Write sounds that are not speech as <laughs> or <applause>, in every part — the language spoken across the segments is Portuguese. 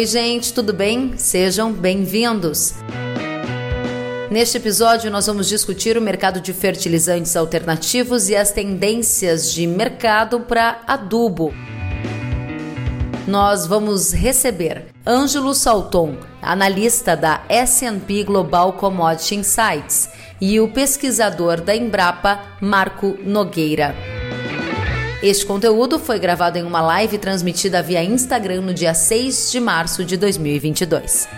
Oi, gente, tudo bem? Sejam bem-vindos. Neste episódio, nós vamos discutir o mercado de fertilizantes alternativos e as tendências de mercado para adubo. Nós vamos receber Ângelo Salton, analista da S&P Global Commodity Insights, e o pesquisador da Embrapa, Marco Nogueira. Este conteúdo foi gravado em uma live transmitida via Instagram no dia 6 de março de 2022.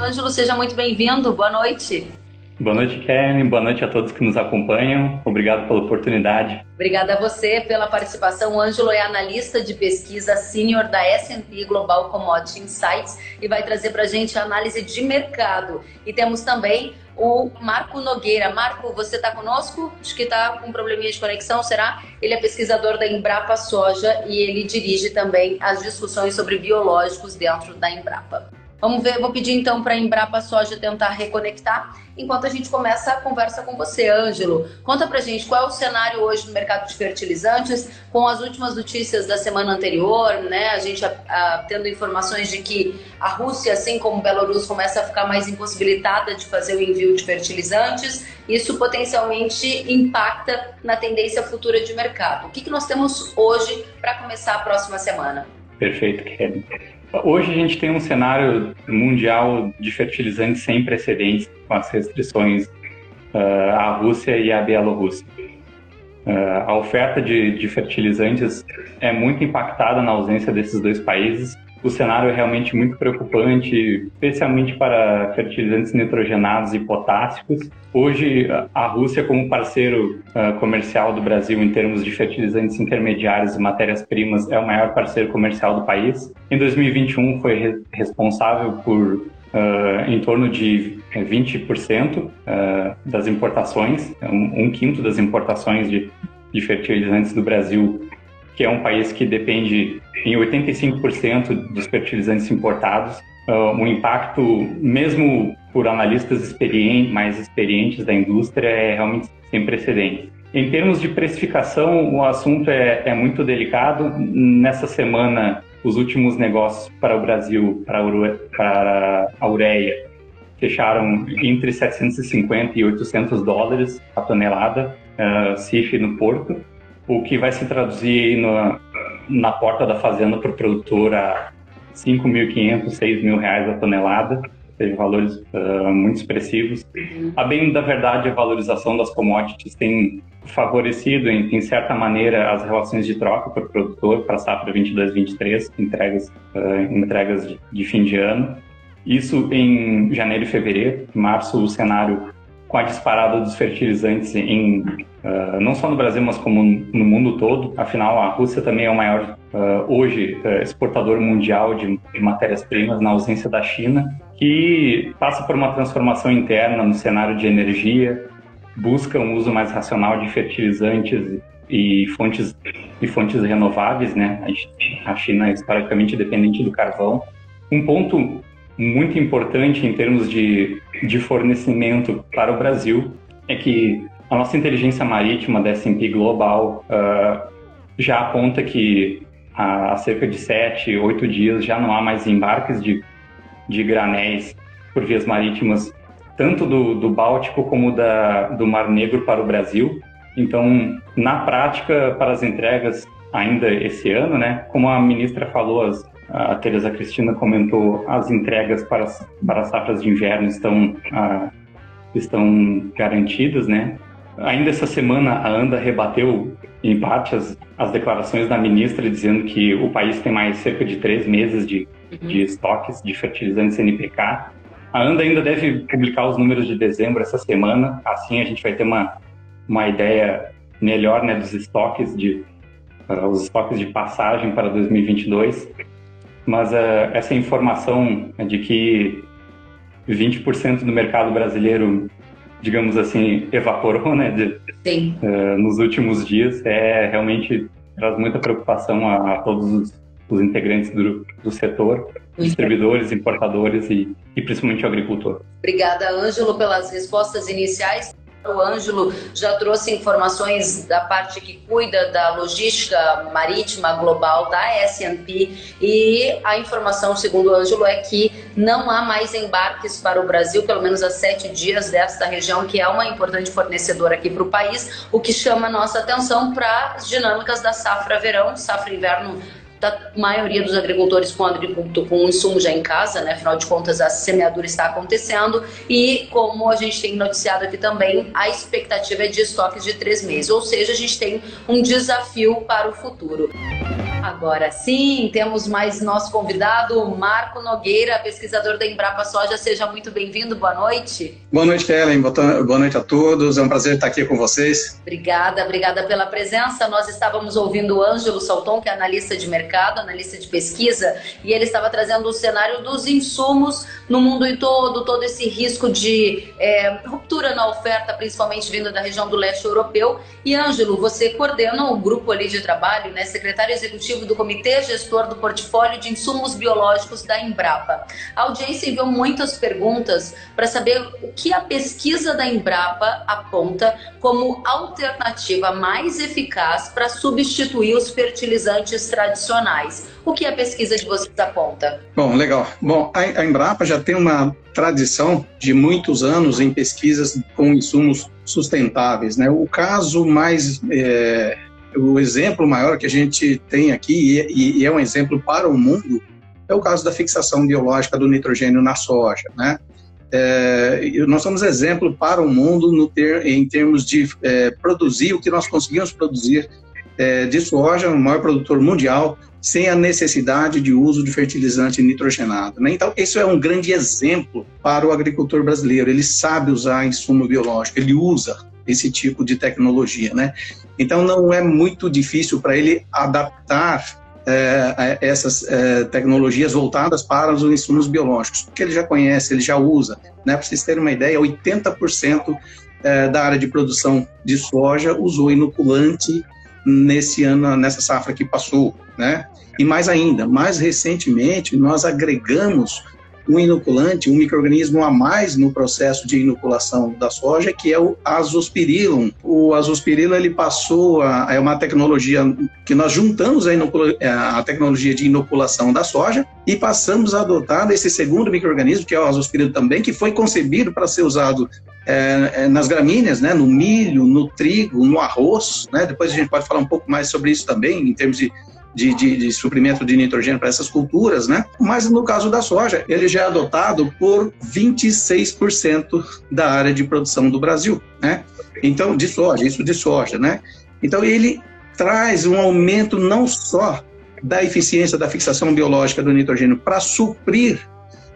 Ângelo, seja muito bem-vindo. Boa noite. Boa noite, Karen. Boa noite a todos que nos acompanham. Obrigado pela oportunidade. Obrigada a você pela participação. O Ângelo é analista de pesquisa sênior da S&P Global Commodity Insights e vai trazer para a gente a análise de mercado. E temos também o Marco Nogueira. Marco, você está conosco? Acho que está com um probleminha de conexão, será? Ele é pesquisador da Embrapa Soja e ele dirige também as discussões sobre biológicos dentro da Embrapa. Vamos ver, vou pedir então para a Embrapa Soja tentar reconectar, enquanto a gente começa a conversa com você, Ângelo. Conta para gente qual é o cenário hoje no mercado de fertilizantes, com as últimas notícias da semana anterior, né? A gente a, a, tendo informações de que a Rússia, assim como Belarus, começa a ficar mais impossibilitada de fazer o envio de fertilizantes. Isso potencialmente impacta na tendência futura de mercado. O que, que nós temos hoje para começar a próxima semana? Perfeito, Kelly. Hoje a gente tem um cenário mundial de fertilizantes sem precedentes com as restrições uh, à Rússia e à Bielorrússia. Uh, a oferta de, de fertilizantes é muito impactada na ausência desses dois países o cenário é realmente muito preocupante, especialmente para fertilizantes nitrogenados e potássicos. Hoje, a Rússia, como parceiro uh, comercial do Brasil em termos de fertilizantes intermediários e matérias-primas, é o maior parceiro comercial do país. Em 2021, foi re responsável por Uh, em torno de 20% uh, das importações, um, um, quinto das importações de, de fertilizantes do Brasil que é um país que depende em 85% dos fertilizantes importados. Uh, o impacto, mesmo por analistas experientes, mais experientes da indústria, é realmente sem precedentes. Em termos de precificação, o assunto é, é muito delicado. Nessa semana, os últimos negócios para o Brasil, para a, para a ureia, fecharam entre 750 e 800 dólares a tonelada, uh, CIF no porto o que vai se traduzir na, na porta da fazenda para o produtor a 5.500, 6.000 reais a tonelada, teve valores uh, muito expressivos. A bem da verdade, a valorização das commodities tem favorecido, em, em certa maneira, as relações de troca para o produtor para a safra 22-23, entregas, uh, entregas de, de fim de ano. Isso em janeiro e fevereiro. Em março, o cenário com a disparada dos fertilizantes em uh, não só no Brasil, mas como no mundo todo. Afinal, a Rússia também é o maior uh, hoje uh, exportador mundial de, de matérias-primas na ausência da China, que passa por uma transformação interna no cenário de energia, busca um uso mais racional de fertilizantes e fontes e fontes renováveis, né? A China é historicamente dependente do carvão. Um ponto muito importante em termos de, de fornecimento para o Brasil é que a nossa inteligência marítima da S&P Global uh, já aponta que há cerca de sete, oito dias já não há mais embarques de, de granéis por vias marítimas, tanto do, do Báltico como da, do Mar Negro para o Brasil. Então, na prática, para as entregas ainda esse ano, né, como a ministra falou, as, a Teresa Cristina comentou, as entregas para, para as safras de inverno estão, estão garantidas, né? Ainda essa semana, a ANDA rebateu, em parte, as, as declarações da ministra, dizendo que o país tem mais cerca de três meses de, uhum. de estoques de fertilizantes NPK. A ANDA ainda deve publicar os números de dezembro essa semana, assim a gente vai ter uma, uma ideia melhor né, dos estoques de uh, os estoques de passagem para 2022 mas uh, essa informação de que 20% do mercado brasileiro, digamos assim, evaporou, né, de, uh, nos últimos dias, é realmente traz muita preocupação a, a, todos os os integrantes do, do setor, distribuidores, importadores e, e principalmente o agricultor. Obrigada, Ângelo, pelas respostas iniciais. O Ângelo já trouxe informações da parte que cuida da logística marítima global da S&P e a informação, segundo o Ângelo, é que não há mais embarques para o Brasil, pelo menos há sete dias desta região, que é uma importante fornecedora aqui para o país, o que chama nossa atenção para as dinâmicas da safra verão, safra inverno da maioria dos agricultores com agricultura com insumo já em casa, né? Afinal de contas, a semeadura está acontecendo e como a gente tem noticiado aqui também, a expectativa é de estoques de três meses, ou seja, a gente tem um desafio para o futuro. Agora sim, temos mais nosso convidado, Marco Nogueira, pesquisador da Embrapa Soja. Seja muito bem-vindo, boa noite. Boa noite, Kellen. Boa noite a todos. É um prazer estar aqui com vocês. Obrigada, obrigada pela presença. Nós estávamos ouvindo o Ângelo Salton, que é analista de mercado, analista de pesquisa, e ele estava trazendo o cenário dos insumos no mundo todo, todo esse risco de é, ruptura na oferta, principalmente vindo da região do leste europeu. E, Ângelo, você coordena o grupo ali de trabalho, né, secretário executivo executivo do Comitê Gestor do Portfólio de Insumos Biológicos da Embrapa. A audiência enviou muitas perguntas para saber o que a pesquisa da Embrapa aponta como alternativa mais eficaz para substituir os fertilizantes tradicionais. O que a pesquisa de vocês aponta? Bom, legal. Bom, a Embrapa já tem uma tradição de muitos anos em pesquisas com insumos sustentáveis. Né? O caso mais é, o exemplo maior que a gente tem aqui, e, e, é um exemplo para o mundo, é o caso da fixação biológica do nitrogênio na soja, né? É, nós somos exemplo para o mundo ter, em termos de é, produzir o que nós conseguimos produzir é, de soja, o maior produtor mundial, sem a necessidade de uso de fertilizante nitrogenado. Né? Então, isso é um grande exemplo para o agricultor brasileiro. Ele sabe usar insumo biológico, ele usa esse tipo de tecnologia, né? Então não é muito difícil para ele adaptar é, essas é, tecnologias voltadas para os insumos biológicos, porque ele já conhece, ele já usa. Né? Para vocês terem uma ideia, 80% é, da área de produção de soja usou inoculante nesse ano, nessa safra que passou, né? E mais ainda, mais recentemente, nós agregamos um inoculante, um microorganismo a mais no processo de inoculação da soja, que é o azospirillum. O azospirillum ele passou a é uma tecnologia que nós juntamos a, a tecnologia de inoculação da soja e passamos a adotar esse segundo microorganismo, que é o azospirillum também, que foi concebido para ser usado é, é, nas gramíneas, né, no milho, no trigo, no arroz, né, depois a gente pode falar um pouco mais sobre isso também, em termos de de, de, de suprimento de nitrogênio para essas culturas, né? Mas no caso da soja, ele já é adotado por 26% da área de produção do Brasil, né? Então, de soja, isso de soja, né? Então, ele traz um aumento não só da eficiência da fixação biológica do nitrogênio para suprir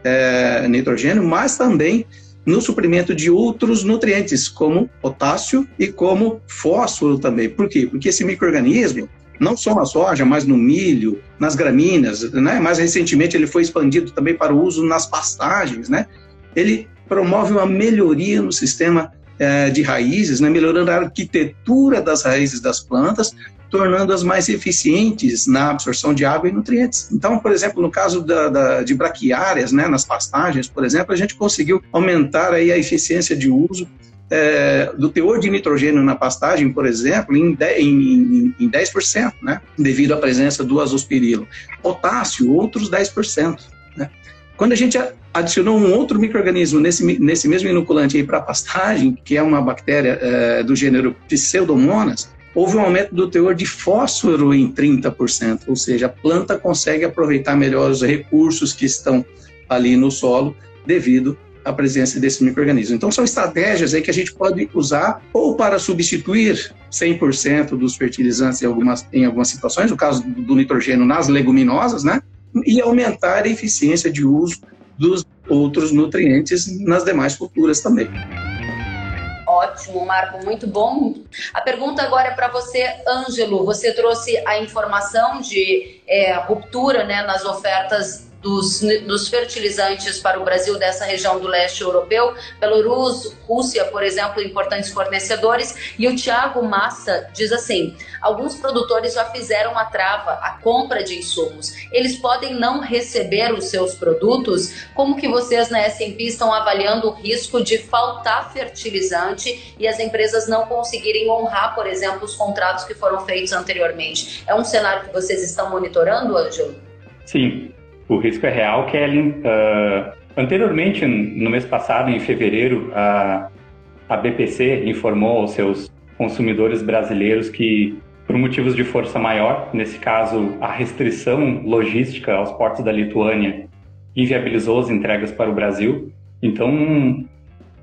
é, nitrogênio, mas também no suprimento de outros nutrientes, como potássio e como fósforo também. Por quê? Porque esse microorganismo não só na soja, mas no milho, nas gramíneas, né? Mais recentemente ele foi expandido também para o uso nas pastagens, né? Ele promove uma melhoria no sistema eh, de raízes, né? Melhorando a arquitetura das raízes das plantas, tornando-as mais eficientes na absorção de água e nutrientes. Então, por exemplo, no caso da, da, de braquiárias, né, nas pastagens, por exemplo, a gente conseguiu aumentar aí a eficiência de uso é, do teor de nitrogênio na pastagem, por exemplo, em, 10%, em, em 10% né? devido à presença do azospirilo. Potássio, outros 10%. Né? Quando a gente adicionou um outro microorganismo nesse, nesse mesmo inoculante para a pastagem, que é uma bactéria é, do gênero Pseudomonas, houve um aumento do teor de fósforo em 30%, ou seja, a planta consegue aproveitar melhor os recursos que estão ali no solo devido a presença desse microorganismo. Então, são estratégias aí que a gente pode usar ou para substituir 100% dos fertilizantes em algumas, em algumas situações, no caso do nitrogênio nas leguminosas, né? E aumentar a eficiência de uso dos outros nutrientes nas demais culturas também. Ótimo, Marco, muito bom. A pergunta agora é para você, Ângelo. Você trouxe a informação de é, ruptura né, nas ofertas dos, dos fertilizantes para o Brasil dessa região do leste europeu, Belarus, Rússia, por exemplo, importantes fornecedores. E o Tiago Massa diz assim: alguns produtores já fizeram a trava, a compra de insumos. Eles podem não receber os seus produtos. Como que vocês na S&P estão avaliando o risco de faltar fertilizante e as empresas não conseguirem honrar, por exemplo, os contratos que foram feitos anteriormente? É um cenário que vocês estão monitorando, Ângelo? Sim, o risco é real, Kelly. Uh, anteriormente, no mês passado, em fevereiro, a, a BPC informou aos seus consumidores brasileiros que, por motivos de força maior, nesse caso, a restrição logística aos portos da Lituânia inviabilizou as entregas para o Brasil. Então,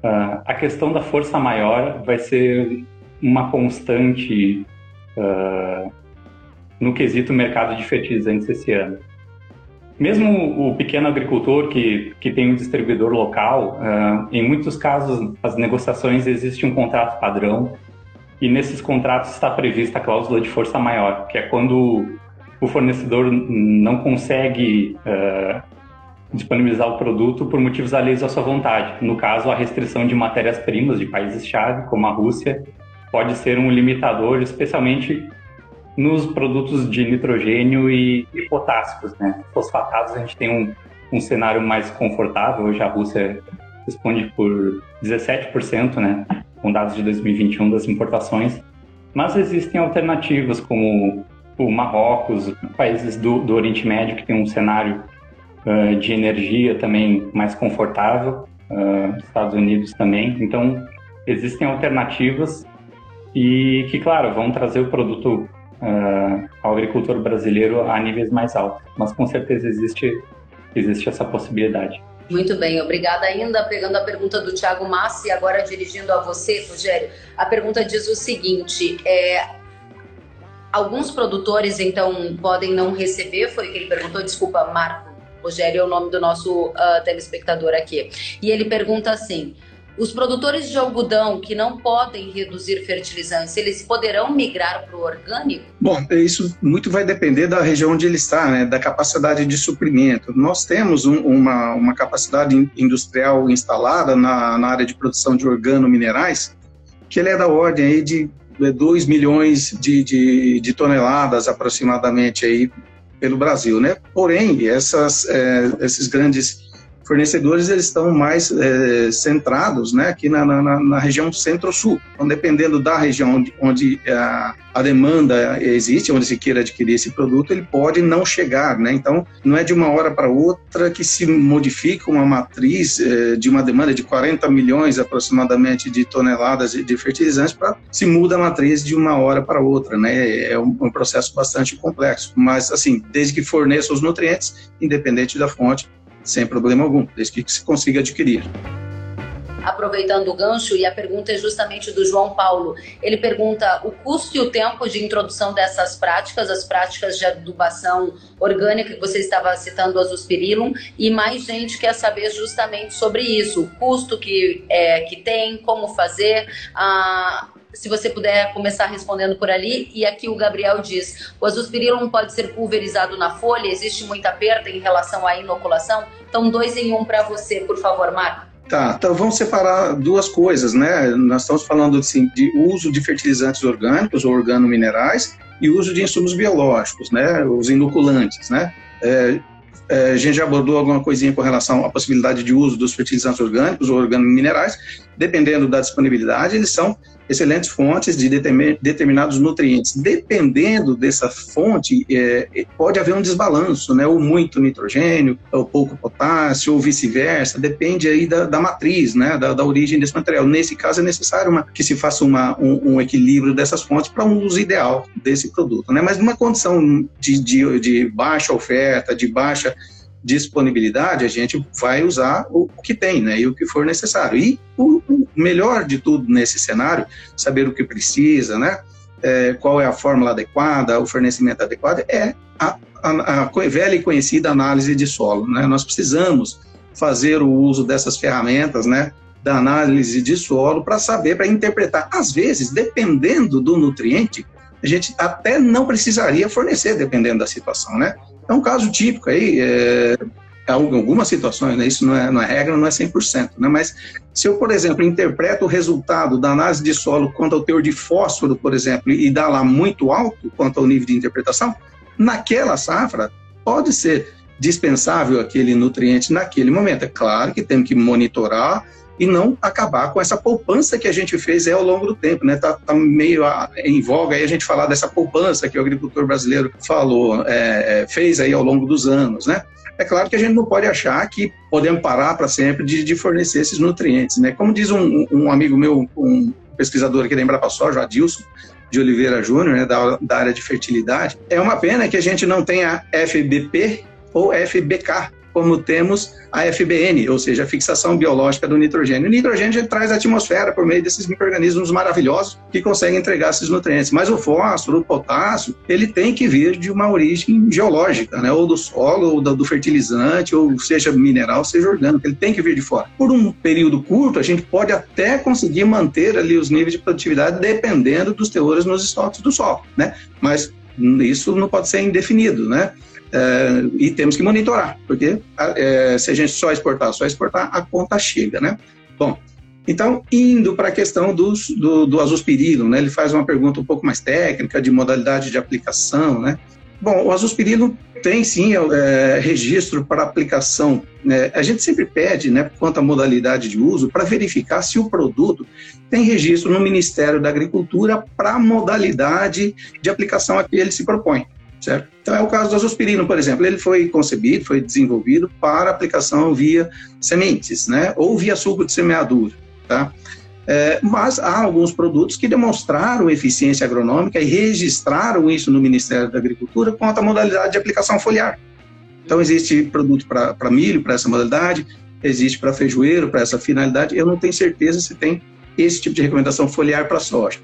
uh, a questão da força maior vai ser uma constante uh, no quesito mercado de fertilizantes esse ano. Mesmo o pequeno agricultor que, que tem um distribuidor local, uh, em muitos casos as negociações existe um contrato padrão e nesses contratos está prevista a cláusula de força maior, que é quando o fornecedor não consegue uh, disponibilizar o produto por motivos alheios à sua vontade. No caso, a restrição de matérias-primas de países-chave, como a Rússia, pode ser um limitador, especialmente nos produtos de nitrogênio e, e potássicos, né? Fosfatados a gente tem um, um cenário mais confortável. Hoje a Rússia responde por 17%, né? Com dados de 2021 das importações. Mas existem alternativas como o Marrocos, países do, do Oriente Médio que tem um cenário uh, de energia também mais confortável, uh, Estados Unidos também. Então existem alternativas e que, claro, vão trazer o produto uh, ao agricultor brasileiro a níveis mais altos. Mas com certeza existe, existe essa possibilidade. Muito bem, obrigada ainda. Pegando a pergunta do Tiago Massi, agora dirigindo a você, Rogério. A pergunta diz o seguinte: é, alguns produtores então podem não receber, foi o que ele perguntou, desculpa, Marco. Rogério é o nome do nosso uh, telespectador aqui. E ele pergunta assim: os produtores de algodão que não podem reduzir fertilizantes, eles poderão migrar para o orgânico? Bom, isso muito vai depender da região onde ele está, né, da capacidade de suprimento. Nós temos um, uma, uma capacidade industrial instalada na, na área de produção de organominerais, que ele é da ordem aí de 2 milhões de, de, de, toneladas aproximadamente aí pelo Brasil, né? Porém, essas, é, esses grandes fornecedores eles estão mais é, centrados né, aqui na, na, na região centro-sul. Então, dependendo da região onde, onde a, a, demanda existe, onde se queira adquirir esse produto, ele pode não chegar. Né? Então, não é de uma hora para outra que se modifica uma matriz é, de uma demanda de 40 milhões aproximadamente de toneladas de, de fertilizantes para se muda a matriz de uma hora para outra. Né? É um, um processo bastante complexo. Mas, assim, desde que forneça os nutrientes, independente da fonte, sem problema algum, desde que se consiga adquirir. Aproveitando o gancho, e a pergunta é justamente do João Paulo. Ele pergunta o custo e o tempo de introdução dessas práticas, as práticas de adubação orgânica que você estava citando, Azospirillum, e mais gente quer saber justamente sobre isso, o custo que, é, que tem, como fazer, a, se você puder começar respondendo por ali. E aqui o Gabriel diz: o azospirillum pode ser pulverizado na folha? Existe muita perda em relação à inoculação? Então, dois em um para você, por favor, Marco. Tá, então vamos separar duas coisas, né? Nós estamos falando assim, de uso de fertilizantes orgânicos ou organominerais e uso de insumos biológicos, né? Os inoculantes, né? É, é, a gente já abordou alguma coisinha com relação à possibilidade de uso dos fertilizantes orgânicos ou organominerais, dependendo da disponibilidade, eles são excelentes fontes de determinados nutrientes. Dependendo dessa fonte, é, é, pode haver um desbalanço, né? Ou muito nitrogênio, ou pouco potássio, ou vice-versa. Depende aí da, da matriz, né? Da, da, origem desse material. Nesse caso, é necessário uma, que se faça uma, um, um, equilíbrio dessas fontes para um uso ideal desse produto, né? Mas numa condição de, de, de baixa oferta, de baixa disponibilidade, a gente vai usar o, que tem, né, e o que for necessário. E o, melhor de tudo nesse cenário, saber o que precisa, né, é, qual é a fórmula adequada, o fornecimento adequado, é a, a, a velha e conhecida análise de solo, né. Nós precisamos fazer o uso dessas ferramentas, né, da análise de solo para saber, para interpretar. Às vezes, dependendo do nutriente, a gente até não precisaria fornecer, dependendo da situação, né? É um caso típico aí, é, algumas situações, né, isso não é, não é regra, não é 100%, né, mas se eu, por exemplo, interpreto o resultado da análise de solo quanto ao teor de fósforo, por exemplo, e dá lá muito alto quanto ao nível de interpretação, naquela safra pode ser dispensável aquele nutriente naquele momento. É claro que temos que monitorar e não acabar com essa poupança que a gente fez ao longo do tempo, né? Tá, tá meio a, em voga aí a gente falar dessa poupança que o agricultor brasileiro falou, é, é fez aí ao longo dos anos, né? É claro que a gente não pode achar que podemos parar para sempre de, de, fornecer esses nutrientes, né? Como diz um, um amigo meu, um pesquisador aqui da Embrapa Soja, Adilson, de Oliveira Júnior, né, da, da área de fertilidade, é uma pena que a gente não tenha FBP ou FBK, como temos a FBN, ou seja, a fixação biológica do nitrogênio. O nitrogênio traz a atmosfera por meio desses micro-organismos maravilhosos que conseguem entregar esses nutrientes. Mas o fósforo, o potássio, ele tem que vir de uma origem geológica, né? ou do solo, ou do fertilizante, ou seja mineral, seja orgânico. Ele tem que vir de fora. Por um período curto, a gente pode até conseguir manter ali os níveis de produtividade dependendo dos teores nos estoques do solo, né? Mas isso não pode ser indefinido, né? É, e temos que monitorar, porque é, se a gente só exportar, só exportar, a conta chega, né? Bom, então, indo para a questão dos, do, do azospirilo, né? Ele faz uma pergunta um pouco mais técnica, de modalidade de aplicação, né? Bom, o azospirilo tem sim é, registro para aplicação. Né? A gente sempre pede, né, quanto à modalidade de uso, para verificar se o produto tem registro no Ministério da Agricultura para a modalidade de aplicação a que ele se propõe certo? Então é o caso do azospirino, por exemplo, ele foi concebido, foi desenvolvido para aplicação via sementes, né, ou via suco de semeadura, tá? É, mas há alguns produtos que demonstraram eficiência agronômica e registraram isso no Ministério da Agricultura quanto à modalidade de aplicação foliar. Então existe produto para milho, para essa modalidade, existe para feijoeiro, para essa finalidade. Eu não tenho certeza se tem esse tipo de recomendação foliar para soja.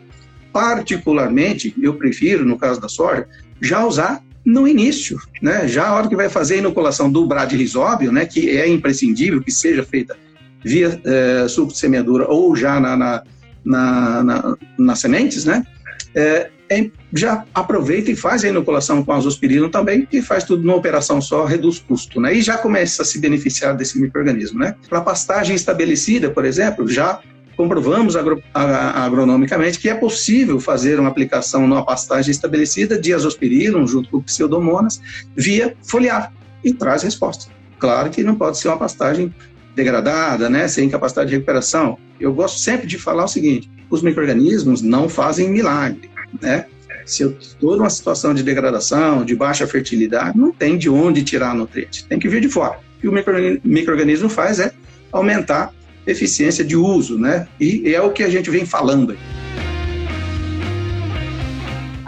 Particularmente, eu prefiro, no caso da soja, já usar no início, né? Já a hora que vai fazer a inoculação do bradyrhizóbio, né, que é imprescindível que seja feita via é, suco de semeadura ou já na, na, na, na nas sementes, né? É, é, já aproveita e faz a inoculação com azospirino também, e faz tudo numa operação só, reduz custo, né? E já começa a se beneficiar desse microorganismo, né? Para pastagem estabelecida, por exemplo, já comprovamos agro, agronomicamente que é possível fazer uma aplicação numa pastagem estabelecida de azospirillum junto com pseudomonas via foliar e traz resposta. Claro que não pode ser uma pastagem degradada, né, sem capacidade de recuperação. Eu gosto sempre de falar o seguinte: os microrganismos não fazem milagre, né? Se eu estou numa situação de degradação, de baixa fertilidade, não tem de onde tirar nutriente, tem que vir de fora. O que o microorganismo faz é aumentar eficiência de uso, né? E é o que a gente vem falando.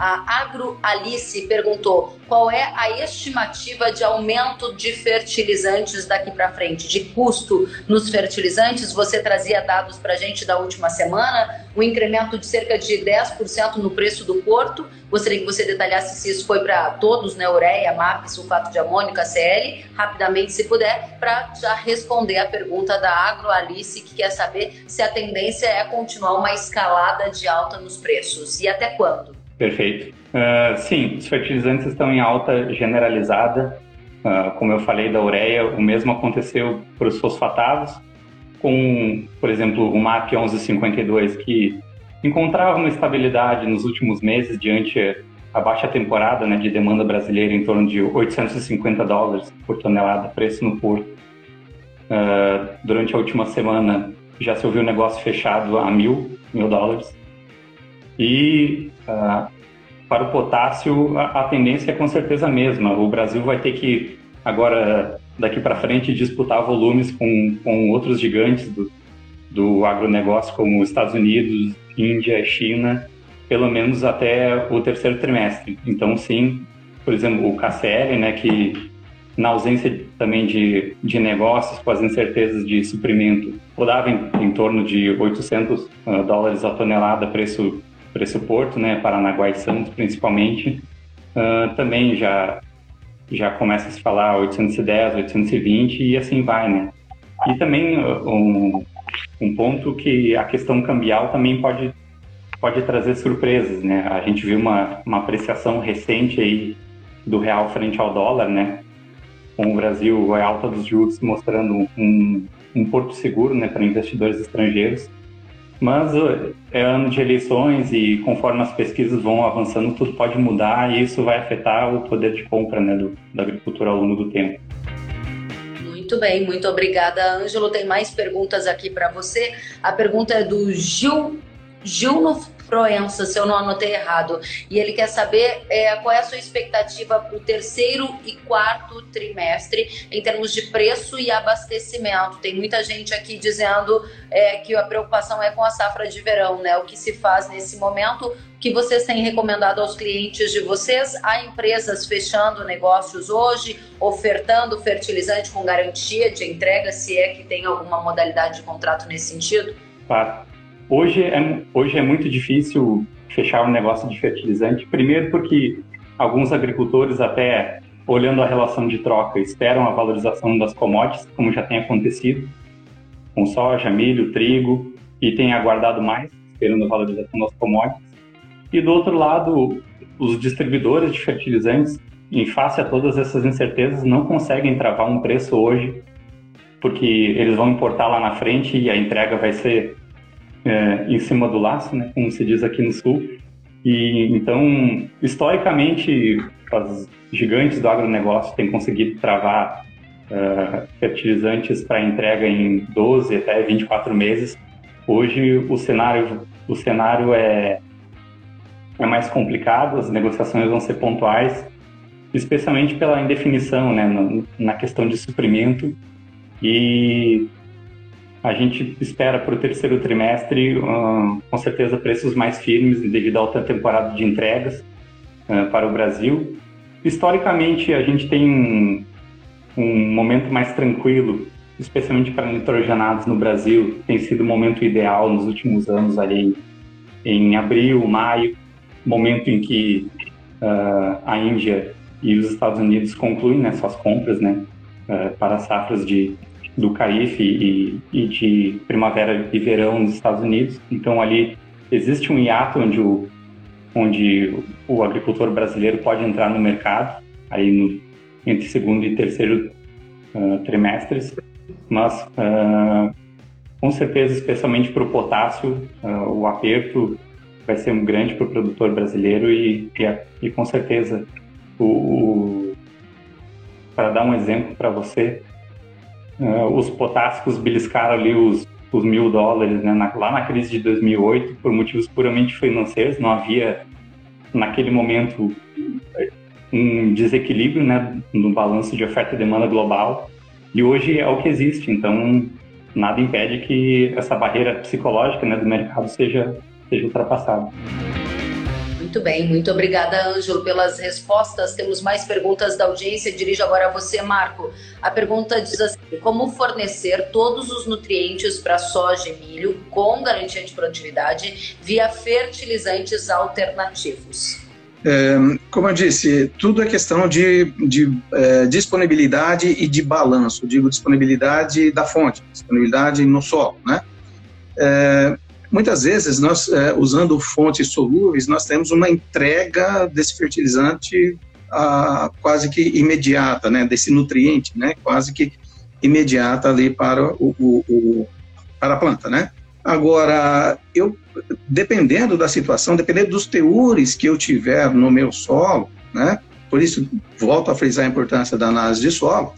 A Agro Alice perguntou qual é a estimativa de aumento de fertilizantes daqui para frente, de custo nos fertilizantes. Você trazia dados para a gente da última semana, um incremento de cerca de 10% no preço do porto. Gostaria que você detalhasse se isso foi para todos, né? Ureia, MAP, sulfato de amônio, KCL, rapidamente, se puder, para já responder a pergunta da Agro Alice, que quer saber se a tendência é continuar uma escalada de alta nos preços e até quando. Perfeito. Uh, sim, os fertilizantes estão em alta generalizada. Uh, como eu falei da ureia, o mesmo aconteceu para os fosfatados, com, por exemplo, o MAP 1152, que encontrava uma estabilidade nos últimos meses diante a baixa temporada né, de demanda brasileira em torno de 850 dólares por tonelada, preço no porto. Uh, durante a última semana já se ouviu o negócio fechado a mil, mil dólares. E uh, para o potássio, a, a, tendência é com certeza a mesma. O Brasil vai ter que, agora, daqui para frente, disputar volumes com, com outros gigantes do, do agronegócio, como Estados Unidos, Índia, China, pelo menos até o terceiro trimestre. Então, sim, por exemplo, o KCL, né, que na ausência também de, de negócios, com as incertezas de suprimento, rodava em, em torno de 800 uh, ah, dólares a tonelada, preço porto, né, Paranaguá e Santos principalmente, uh, também já já começa a se falar 810, 820 e assim vai, né? E também um, um ponto que a questão cambial também pode pode trazer surpresas, né? A gente viu uma, uma apreciação recente aí do real frente ao dólar, né? com o Brasil, a alta dos juros mostrando um, um porto seguro né, para investidores estrangeiros. Mas é ano de eleições e conforme as pesquisas vão avançando, tudo pode mudar e isso vai afetar o poder de compra né, do, da agricultura ao longo do tempo. Muito bem, muito obrigada, Ângelo. Tem mais perguntas aqui para você. A pergunta é do Gil, Gil Proença, se eu não anotei errado. E ele quer saber é, qual é a sua expectativa para o terceiro e quarto trimestre em termos de preço e abastecimento. Tem muita gente aqui dizendo é, que a preocupação é com a safra de verão, né? O que se faz nesse momento, o que vocês têm recomendado aos clientes de vocês? Há empresas fechando negócios hoje, ofertando fertilizante com garantia de entrega, se é que tem alguma modalidade de contrato nesse sentido? Claro. Hoje é, hoje é muito difícil fechar um negócio de fertilizante, primeiro porque alguns agricultores até olhando a relação de troca esperam a valorização das commodities, como já tem acontecido com soja, milho, trigo, e tem aguardado mais, esperando a valorização das commodities. E do outro lado, os distribuidores de fertilizantes, em face a todas essas incertezas, não conseguem travar um preço hoje, porque eles vão importar lá na frente e a entrega vai ser é, em cima do laço, né, como se diz aqui no sul. E então, historicamente, os gigantes do agronegócio têm conseguido travar uh, fertilizantes para entrega em 12 até 24 meses. Hoje o cenário o cenário é é mais complicado, as negociações vão ser pontuais, especialmente pela indefinição, né, na questão de suprimento e a gente espera para o terceiro trimestre, uh, com certeza, preços mais firmes devido à alta temporada de entregas uh, para o Brasil. Historicamente, a gente tem um, um momento mais tranquilo, especialmente para nitrogenados no Brasil. Tem sido o momento ideal nos últimos anos, ali em abril, maio, momento em que uh, a Índia e os Estados Unidos concluem né, suas compras né, para safras de do Carife e, e, de primavera e verão nos Estados Unidos. Então ali existe um hiato onde o, onde o agricultor brasileiro pode entrar no mercado, aí no, entre segundo e terceiro uh, trimestres, mas uh, com certeza, especialmente para o potássio, uh, o aperto vai ser um grande para o produtor brasileiro e, e, e com certeza o, o para dar um exemplo para você, Uh, os potássicos beliscaram ali os, os mil dólares né, na, lá na crise de 2008 por motivos puramente financeiros. Não havia, naquele momento, um desequilíbrio né, no balanço de oferta e demanda global. E hoje é o que existe. Então, nada impede que essa barreira psicológica né, do mercado seja, seja ultrapassada. Muito bem, muito obrigada, Ângelo, pelas respostas. Temos mais perguntas da audiência. Dirijo agora a você, Marco. A pergunta diz assim: como fornecer todos os nutrientes para soja e milho com garantia de produtividade via fertilizantes alternativos? É, como eu disse, tudo é questão de, de é, disponibilidade e de balanço. Digo disponibilidade da fonte, disponibilidade no solo, né? É, Muitas vezes, nós, é, usando fontes solúveis, nós temos uma entrega desse fertilizante a, quase que imediata, né, desse nutriente, né, quase que imediata ali para, o, o, o, para a planta, né. Agora, eu, dependendo da situação, dependendo dos teores que eu tiver no meu solo, né, por isso volto a frisar a importância da análise de solo,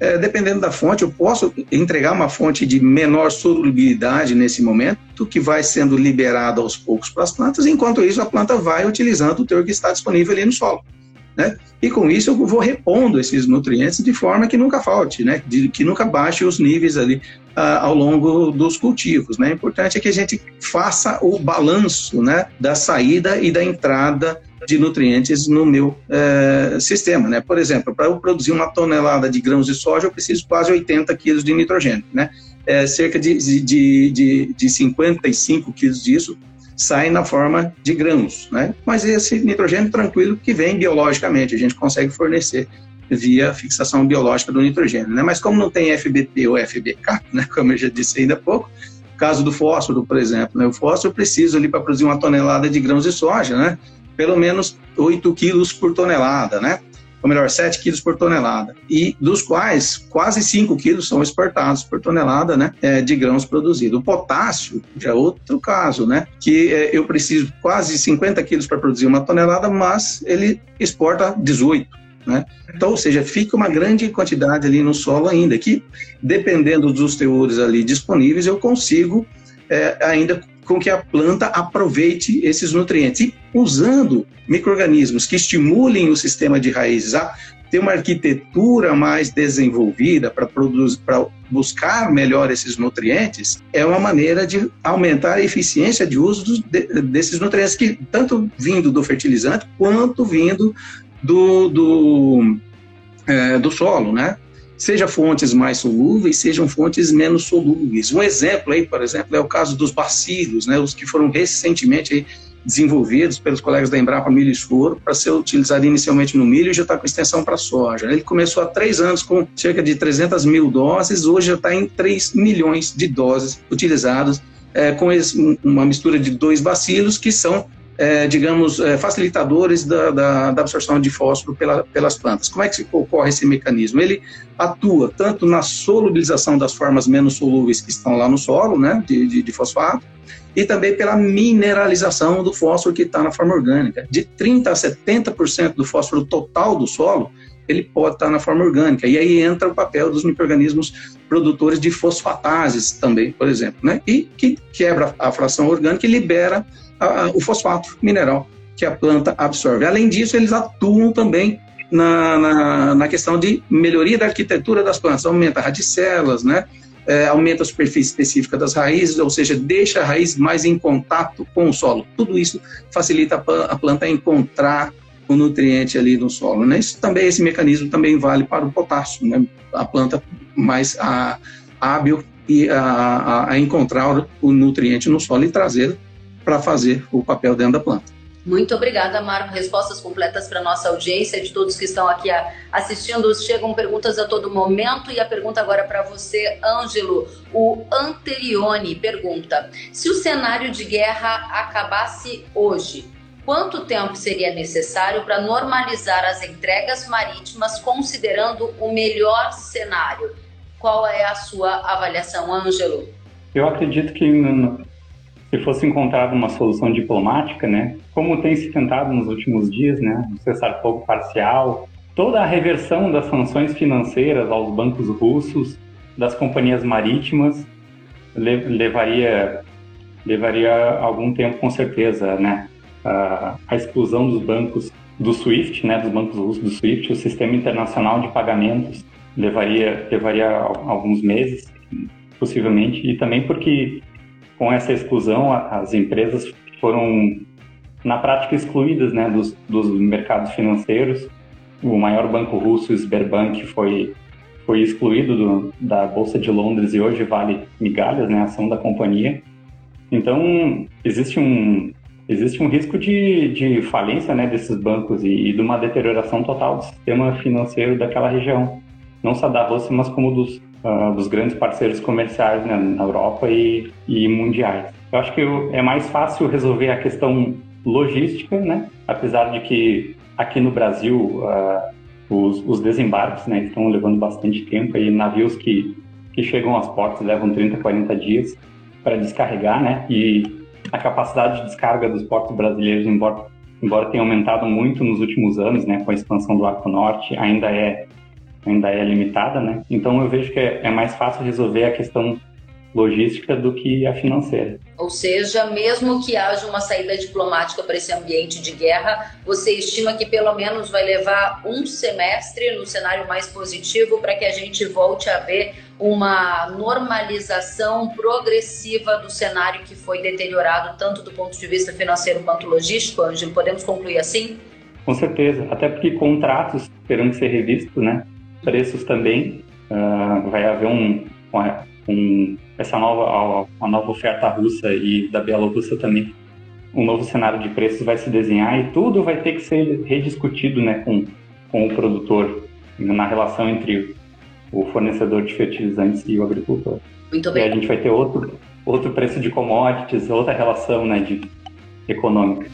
é, dependendo da fonte, eu posso entregar uma fonte de menor solubilidade nesse momento, que vai sendo liberada aos poucos para as plantas, enquanto isso a planta vai utilizando o teor que está disponível ali no solo. Né? E com isso eu vou repondo esses nutrientes de forma que nunca falte, né? De, que nunca baixe os níveis ali uh, ao longo dos cultivos. Né? O importante é que a gente faça o balanço né, da saída e da entrada de nutrientes no meu é, sistema, né? Por exemplo, para eu produzir uma tonelada de grãos de soja, eu preciso quase 80 quilos de nitrogênio, né? É, cerca de, de, de, de 55 quilos disso sai na forma de grãos, né? Mas esse nitrogênio tranquilo que vem biologicamente, a gente consegue fornecer via fixação biológica do nitrogênio, né? Mas como não tem FBP ou FBK, né? <laughs> Como eu já disse ainda há pouco, caso do fósforo, por exemplo, né? O fósforo eu preciso ali para produzir uma tonelada de grãos de soja, né? Pelo menos 8 quilos por tonelada, né? ou melhor, 7 quilos por tonelada, e dos quais quase 5 quilos são exportados por tonelada né, é, de grãos produzidos. O potássio é outro caso, né, que é, eu preciso quase 50 quilos para produzir uma tonelada, mas ele exporta 18. Né? Então, ou seja, fica uma grande quantidade ali no solo ainda, que dependendo dos teores ali disponíveis, eu consigo é, ainda com que a planta aproveite esses nutrientes. E usando micro-organismos que estimulem o sistema de raízes a ter uma arquitetura mais desenvolvida para produzir, para buscar melhor esses nutrientes, é uma maneira de aumentar a eficiência de uso dos, de, desses nutrientes, que tanto vindo do fertilizante quanto vindo do, do, é, do solo, né? Seja fontes mais solúveis, sejam fontes menos solúveis. Um exemplo aí, por exemplo, é o caso dos bacilos, né? Os que foram recentemente desenvolvidos pelos colegas da Embrapa Milho e Soro para ser utilizado inicialmente no milho e já está com extensão para soja. Ele começou há três anos com cerca de 300 mil doses, hoje já está em 3 milhões de doses utilizadas é, com esse, uma mistura de dois bacilos que são é, digamos, é, facilitadores da, da, da, absorção de fósforo pela, pelas plantas. Como é que ocorre esse mecanismo? Ele atua tanto na solubilização das formas menos solúveis que estão lá no solo, né, de, de, de fosfato, e também pela mineralização do fósforo que está na forma orgânica. De 30% a 70% do fósforo total do solo, ele pode estar tá na forma orgânica. E aí entra o papel dos micro-organismos produtores de fosfatases também, por exemplo, né? E que quebra a fração orgânica e libera a, o fosfato mineral que a planta absorve. Além disso, eles atuam também na, na, na questão de melhoria da arquitetura das plantas, aumenta radicelas, né? É, aumenta a superfície específica das raízes, ou seja, deixa a raiz mais em contato com o solo. Tudo isso facilita a planta a encontrar o nutriente ali no solo. Né? Isso também, esse mecanismo também vale para o potássio, né? a planta mais a, hábil e a, a, a encontrar o nutriente no solo e trazer para fazer o papel dentro da planta. Muito obrigada, Marco. Respostas completas para nossa audiência, de todos que estão aqui assistindo. Chegam perguntas a todo momento e a pergunta agora para você, Ângelo. O Anterione pergunta: se o cenário de guerra acabasse hoje, quanto tempo seria necessário para normalizar as entregas marítimas, considerando o melhor cenário? Qual é a sua avaliação, Ângelo? Eu acredito que se fosse encontrada uma solução diplomática, né, como tem se tentado nos últimos dias, né, um cessar-fogo parcial, toda a reversão das sanções financeiras aos bancos russos, das companhias marítimas, levaria levaria algum tempo com certeza, né, a, a exclusão dos bancos do SWIFT, né, dos bancos russos do SWIFT, o sistema internacional de pagamentos levaria levaria alguns meses, possivelmente, e também porque com essa exclusão, as empresas foram, na prática, excluídas né, dos, dos mercados financeiros. O maior banco russo, o Sberbank, foi, foi excluído do, da Bolsa de Londres e hoje vale migalhas, né, a ação da companhia. Então, existe um, existe um risco de, de falência né, desses bancos e, e de uma deterioração total do sistema financeiro daquela região. Não só da Rússia, mas como dos, uh, dos grandes parceiros comerciais né, na Europa e, e mundiais. Eu acho que é mais fácil resolver a questão logística, né? apesar de que aqui no Brasil uh, os, os, desembarques né, estão levando bastante tempo, e navios que, que chegam às portas levam 30, 40 dias para descarregar, né? e a capacidade de descarga dos portos brasileiros, embora, embora tenha aumentado muito nos últimos anos, né, com a expansão do Arco Norte, ainda é ainda é limitada, né? Então eu vejo que é, é mais fácil resolver a questão logística do que a financeira. Ou seja, mesmo que haja uma saída diplomática para esse ambiente de guerra, você estima que pelo menos vai levar um semestre no cenário mais positivo para que a gente volte a ver uma normalização progressiva do cenário que foi deteriorado tanto do ponto de vista financeiro quanto logístico, Ângelo? Podemos concluir assim? Com certeza, até porque contratos terão que ser revistos, né? Preços também. Uh, vai haver um, um, essa nova, a, nova oferta russa e da Bielorrússia também. Um novo cenário de preços vai se desenhar e tudo vai ter que ser rediscutido né, com, com o produtor na relação entre o fornecedor de fertilizantes e o agricultor. Muito bem. E a gente vai ter outro, outro preço de commodities, outra relação né, de, econômica.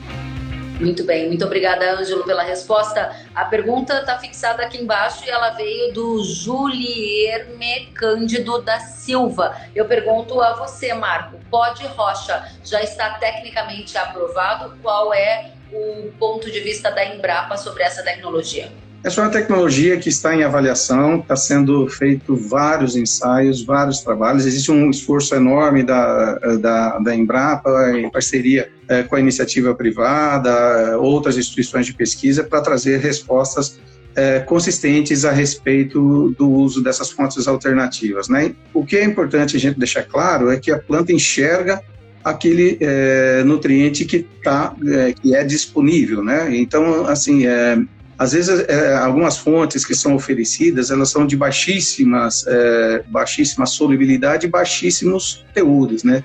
Muito bem, muito obrigada, Ângelo, pela resposta. A pergunta está fixada aqui embaixo e ela veio do Julierme Cândido da Silva. Eu pergunto a você, Marco, pode Rocha já está tecnicamente aprovado? Qual é o ponto de vista da Embrapa sobre essa tecnologia? Essa é uma tecnologia que está em avaliação, está sendo feito vários ensaios, vários trabalhos. Existe um esforço enorme da, da, da Embrapa, em parceria é, com a iniciativa privada, outras instituições de pesquisa, para trazer respostas é, consistentes a respeito do uso dessas fontes alternativas. Né? O que é importante a gente deixar claro é que a planta enxerga aquele é, nutriente que, tá, é, que é disponível. Né? Então, assim, é, às vezes, é, algumas fontes que são oferecidas, elas são de baixíssimas, é, baixíssima solubilidade e baixíssimos teores, né?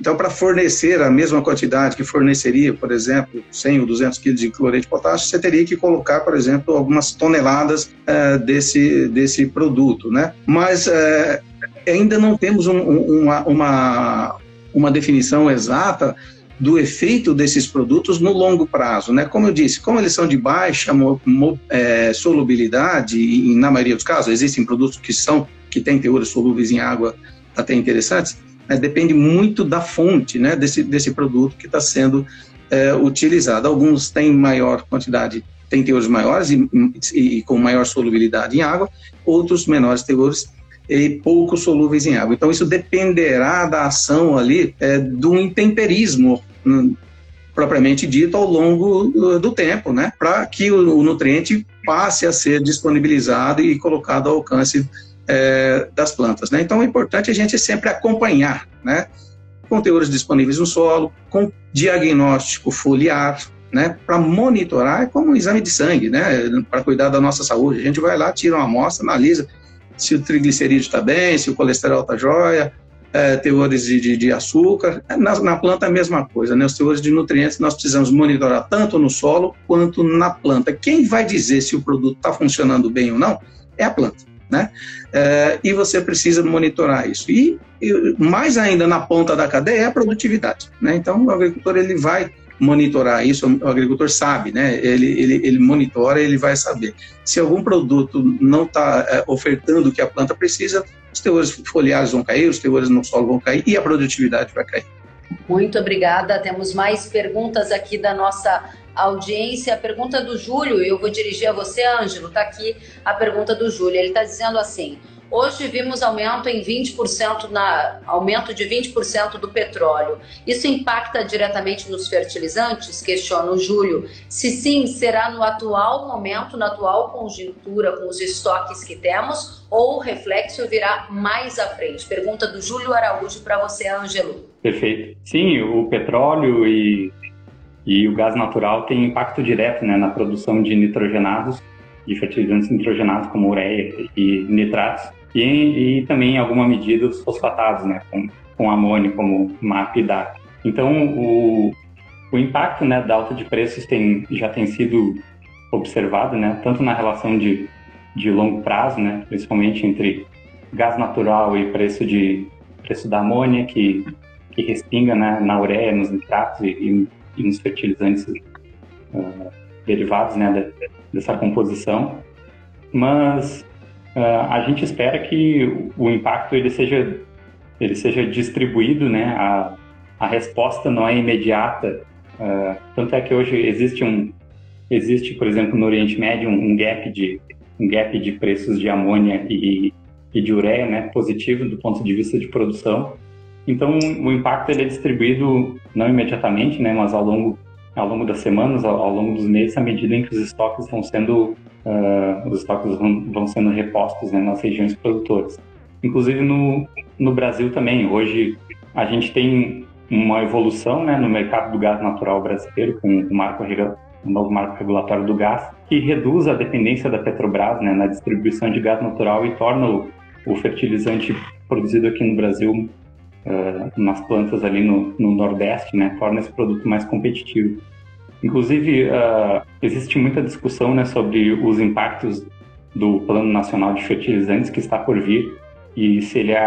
Então, para fornecer a mesma quantidade que forneceria, por exemplo, 100 ou 200 quilos de cloreto de potássio, você teria que colocar, por exemplo, algumas toneladas é, desse, desse produto, né? Mas é, ainda não temos um, uma, uma, uma definição exata do efeito desses produtos no longo prazo, né? Como eu disse, como eles são de baixa mo, mo, é, solubilidade e, na maioria dos casos existem produtos que são que têm teores solúveis em água até interessantes, né? depende muito da fonte, né? Desse desse produto que está sendo é, utilizado. Alguns têm maior quantidade, têm teores maiores e, e, e com maior solubilidade em água, outros menores teores e pouco solúveis em água. Então, isso dependerá da ação ali é, do intemperismo hum, propriamente dito ao longo do, tempo, né? Para que o, nutriente passe a ser disponibilizado e colocado ao alcance é, das plantas, né? Então, é importante a gente sempre acompanhar, né? Com teores disponíveis no solo, com diagnóstico foliar, né, para monitorar, é como um exame de sangue, né, para cuidar da nossa saúde. A gente vai lá, tira uma amostra, analisa, se o triglicerídeo está bem, se o colesterol está jóia, é, teores de, de, de açúcar. Na, na, planta é a mesma coisa, né? Os teores de nutrientes nós precisamos monitorar tanto no solo quanto na planta. Quem vai dizer se o produto está funcionando bem ou não é a planta, né? É, e você precisa monitorar isso. E, e, mais ainda na ponta da cadeia é a produtividade, né? Então o agricultor ele vai monitorar isso, o agricultor sabe, né? Ele, ele, ele monitora, ele vai saber. Se algum produto não está é, ofertando o que a planta precisa, os teores foliares vão cair, os teores no solo vão cair e a produtividade vai cair. Muito obrigada. Temos mais perguntas aqui da nossa audiência. A pergunta do Júlio, eu vou dirigir a você, Ângelo. Está aqui a pergunta do Júlio. Ele está dizendo assim: Hoje vimos aumento em 20% na aumento de 20% do petróleo. Isso impacta diretamente nos fertilizantes? Questiona o Júlio. Se sim, será no atual momento, na atual conjuntura com os estoques que temos ou o reflexo virá mais à frente? Pergunta do Júlio Araújo para você, Ângelo. Perfeito. Sim, o petróleo e, e o gás natural têm impacto direto né, na produção de nitrogenados de fertilizantes nitrogenados como ureia e nitratos, e, e também em alguma medida os fosfatados, né, com, com amônio, como MAP e DAP. Então, o, o impacto né, da alta de preços tem, já tem sido observado, né, tanto na relação de, de longo prazo, né, principalmente entre gás natural e preço de preço da amônia, que, que respinga né, na ureia, nos nitratos e, e, nos fertilizantes uh, derivados né, dessa composição, mas a gente espera que o impacto ele seja ele seja distribuído, né? A, a resposta não é imediata. Uh, tanto é que hoje existe um existe, por exemplo, no Oriente Médio um, um gap de um gap de preços de amônia e, e de ureia, né? Positivo do ponto de vista de produção. Então o impacto ele é distribuído não imediatamente, né? Mas ao longo ao longo das semanas, ao, ao longo dos meses, à medida em que os estoques vão sendo uh, os estoques vão, vão sendo repostos né, nas regiões produtoras. Inclusive no, no Brasil também. Hoje a gente tem uma evolução né, no mercado do gás natural brasileiro com o marco o novo marco regulatório do gás, que reduz a dependência da Petrobras né, na distribuição de gás natural e torna o, o fertilizante produzido aqui no Brasil uh, nas plantas ali no, no Nordeste, né, torna esse produto mais competitivo. Inclusive, uh, existe muita discussão né, sobre os impactos do Plano Nacional de Fertilizantes que está por vir e se ele é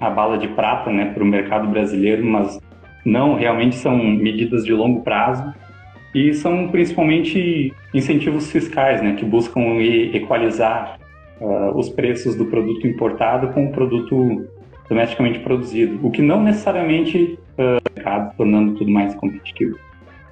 a, bala de prata né, para o mercado brasileiro, mas não, realmente são medidas de longo prazo e são principalmente incentivos fiscais, né, que buscam equalizar uh, os preços do produto importado com o produto domesticamente produzido, o que não necessariamente uh, tornando tudo mais competitivo.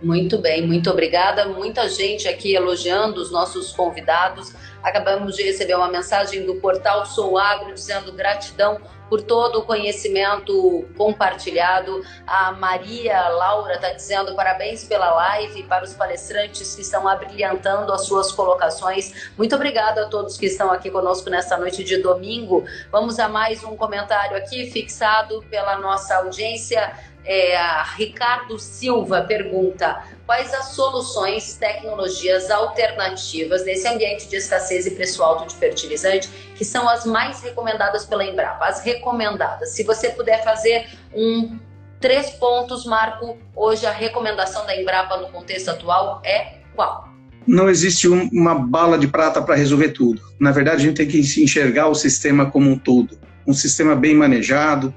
Muito bem, muito obrigada. Muita gente aqui elogiando os nossos convidados. Acabamos de receber uma mensagem do portal Sou Agro dizendo gratidão por todo o conhecimento compartilhado. A Maria Laura está dizendo parabéns pela live para os palestrantes que estão abrilhantando as suas colocações. Muito obrigada a todos que estão aqui conosco nesta noite de domingo. Vamos a mais um comentário aqui fixado pela nossa audiência. É, Ricardo Silva pergunta: quais as soluções, tecnologias alternativas nesse ambiente de escassez e preço alto de fertilizante que são as mais recomendadas pela Embrapa? As recomendadas. Se você puder fazer um três pontos, Marco, hoje a recomendação da Embrapa no contexto atual é qual? Não existe um, uma bala de prata para resolver tudo. Na verdade, a gente tem que enxergar o sistema como um todo. Um sistema bem manejado,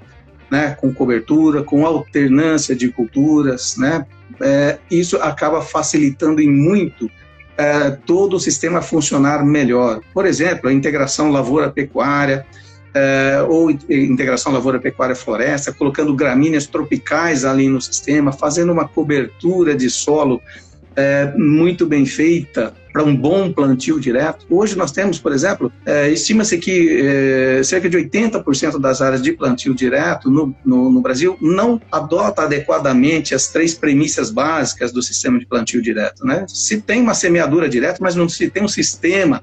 né, com cobertura, com alternância de culturas, né, é, isso acaba facilitando em muito é, todo o sistema funcionar melhor. Por exemplo, a integração lavoura-pecuária, é, ou integração lavoura-pecuária-floresta, colocando gramíneas tropicais ali no sistema, fazendo uma cobertura de solo é, muito bem feita para um bom plantio direto. Hoje nós temos, por exemplo, é, estima-se que é, cerca de 80% das áreas de plantio direto no, no, no, Brasil não adota adequadamente as três premissas básicas do sistema de plantio direto. Né? Se tem uma semeadura direta, mas não se tem um sistema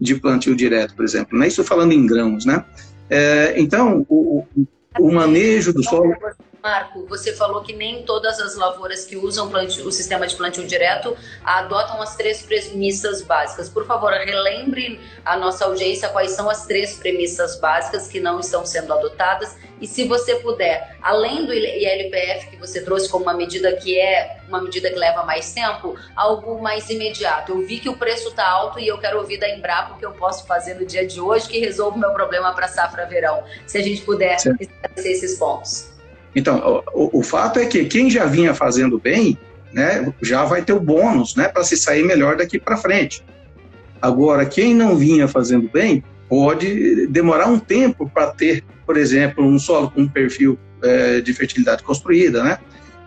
de plantio direto, por exemplo. Né? Isso falando em grãos. Né? É, então, o, o manejo do solo Marco, você falou que nem todas as lavouras que usam plantio, o sistema de plantio direto adotam as três premissas básicas. Por favor, relembre a nossa audiência quais são as três premissas básicas que não estão sendo adotadas e se você puder, além do ILPF que você trouxe como uma medida que é uma medida que leva mais tempo, algo mais imediato. Eu vi que o preço está alto e eu quero ouvir da Embrapa o que eu posso fazer no dia de hoje que resolva o meu problema para safra verão. Se a gente puder esclarecer esses pontos. Então, o, o, fato é que quem já vinha fazendo bem, né, já vai ter o bônus, né, para se sair melhor daqui para frente. Agora, quem não vinha fazendo bem, pode demorar um tempo para ter, por exemplo, um solo com um perfil é, de fertilidade construída, né?